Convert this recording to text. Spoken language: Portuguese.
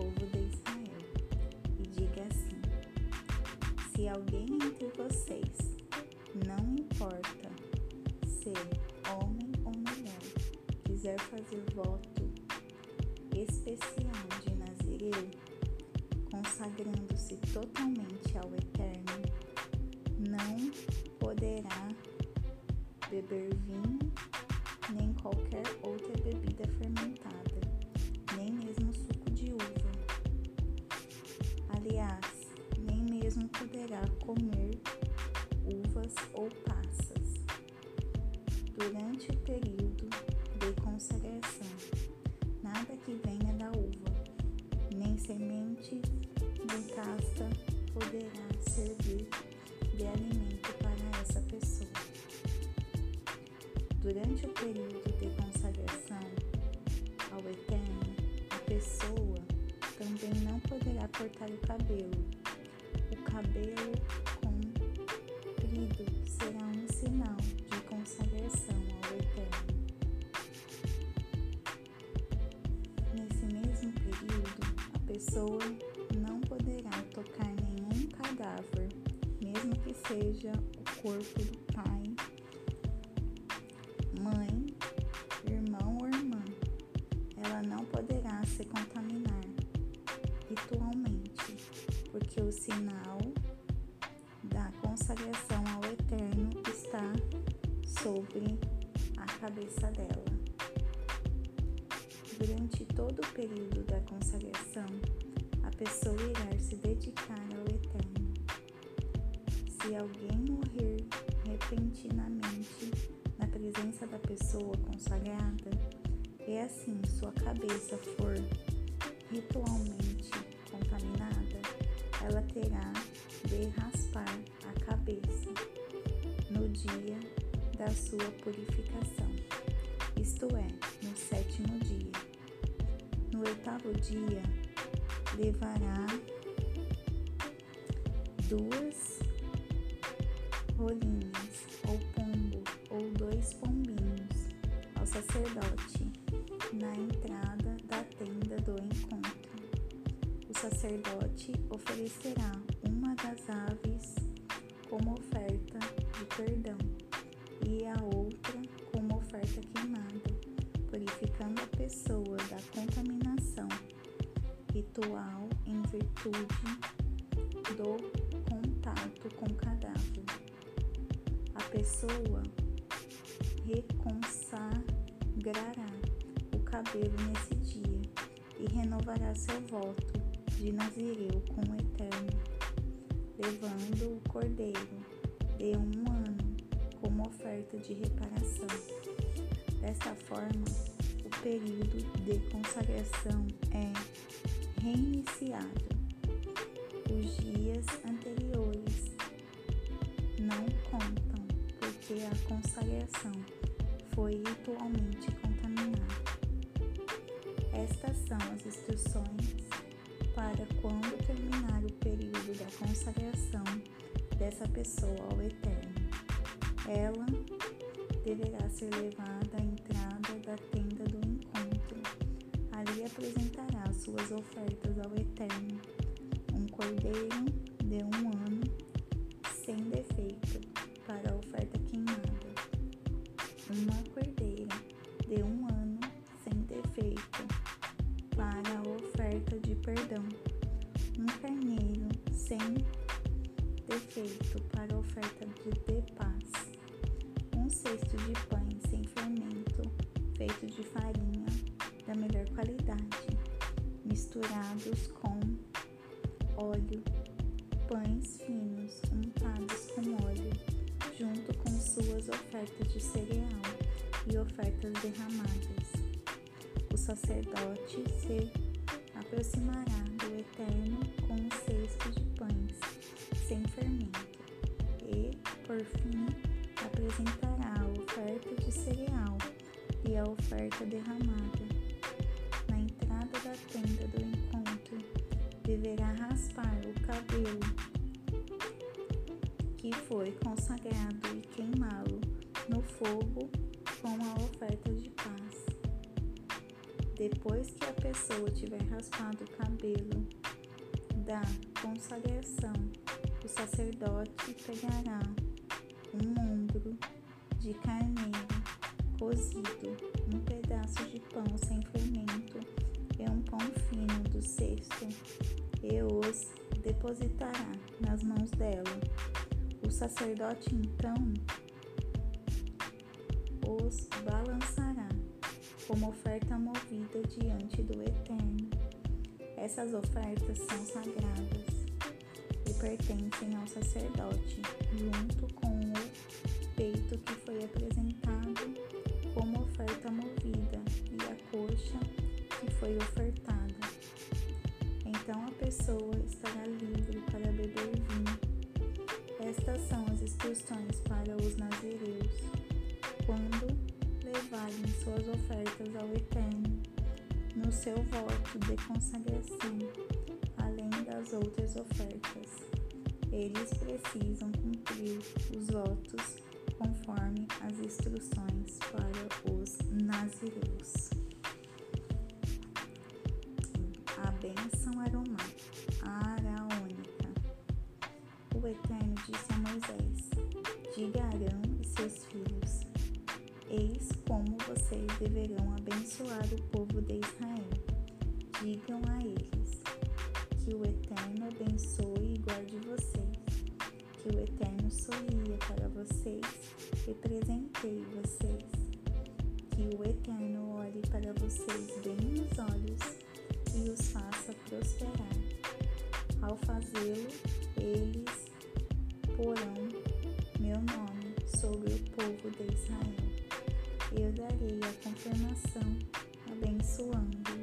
povo de Israel. E diga assim: Se alguém entre vocês, não importa ser homem ou mulher, quiser fazer voto especial de Nazireu, consagrando-se totalmente ao Eterno, não poderá beber vinho Durante o período de consagração, nada que venha da uva, nem semente de casta poderá servir de alimento para essa pessoa. Durante o período de consagração ao Eterno, a pessoa também não poderá cortar o cabelo. O cabelo pessoa não poderá tocar nenhum cadáver, mesmo que seja o corpo do pai mãe, irmão ou irmã, ela não poderá se contaminar ritualmente, porque o sinal da consagração ao Eterno está sobre a cabeça dela. Durante todo o período da consagração, pessoa irá se dedicar ao Eterno. Se alguém morrer repentinamente, na presença da pessoa consagrada, e assim sua cabeça for ritualmente contaminada, ela terá de raspar a cabeça no dia da sua purificação, isto é, no sétimo dia. No oitavo dia, levará duas rolinhas ou pombo ou dois pombinhos ao sacerdote na entrada da tenda do encontro. O sacerdote oferecerá uma das aves como oferta de perdão e a outra como oferta queimada, purificando a pessoa da contaminação ritual em virtude do contato com o cadáver. A pessoa reconsagrará o cabelo nesse dia e renovará seu voto de Nazireu com o Eterno, levando o cordeiro de um ano como oferta de reparação. Desta forma, o período de consagração é reiniciado. Os dias anteriores não contam, porque a consagração foi ritualmente contaminada. Estas são as instruções para quando terminar o período da consagração dessa pessoa ao Eterno. Ela deverá ser levada à ofertas ao Eterno: um cordeiro de um ano sem defeito para a oferta queimada, uma cordeira de um ano sem defeito para a oferta de perdão, um carneiro sem defeito para a oferta de, de paz, um cesto de pães sem fermento, feito de farinha misturados com óleo, pães finos untados com óleo, junto com suas ofertas de cereal e ofertas derramadas. O sacerdote se aproximará do Eterno com um cesto de pães sem fermento e, por fim, apresentará a oferta de cereal e a oferta derramada. Da tenda do encontro, deverá raspar o cabelo que foi consagrado e queimá-lo no fogo com a oferta de paz. Depois que a pessoa tiver raspado o cabelo da consagração, o sacerdote pegará um ombro de carneiro cozido, um pedaço de pão sem fermento e um pão fino do cesto, e os depositará nas mãos dela. O sacerdote então os balançará como oferta movida diante do Eterno. Essas ofertas são sagradas e pertencem ao sacerdote, junto com o peito que foi apresentado como oferta movida e a coxa foi ofertada. Então a pessoa estará livre para beber vinho. Estas são as instruções para os nazireus. Quando levarem suas ofertas ao Eterno, no seu voto de consagração, além das outras ofertas, eles precisam cumprir os votos conforme as instruções para os nazireus. Eis como vocês deverão abençoar o povo de Israel. Digam a eles: Que o Eterno abençoe e guarde vocês. Que o Eterno sorria para vocês e presenteie vocês. Que o Eterno olhe para vocês bem nos olhos e os faça prosperar. Ao fazê-lo, eles porão meu nome sobre o povo de Israel. Eu darei a confirmação, abençoando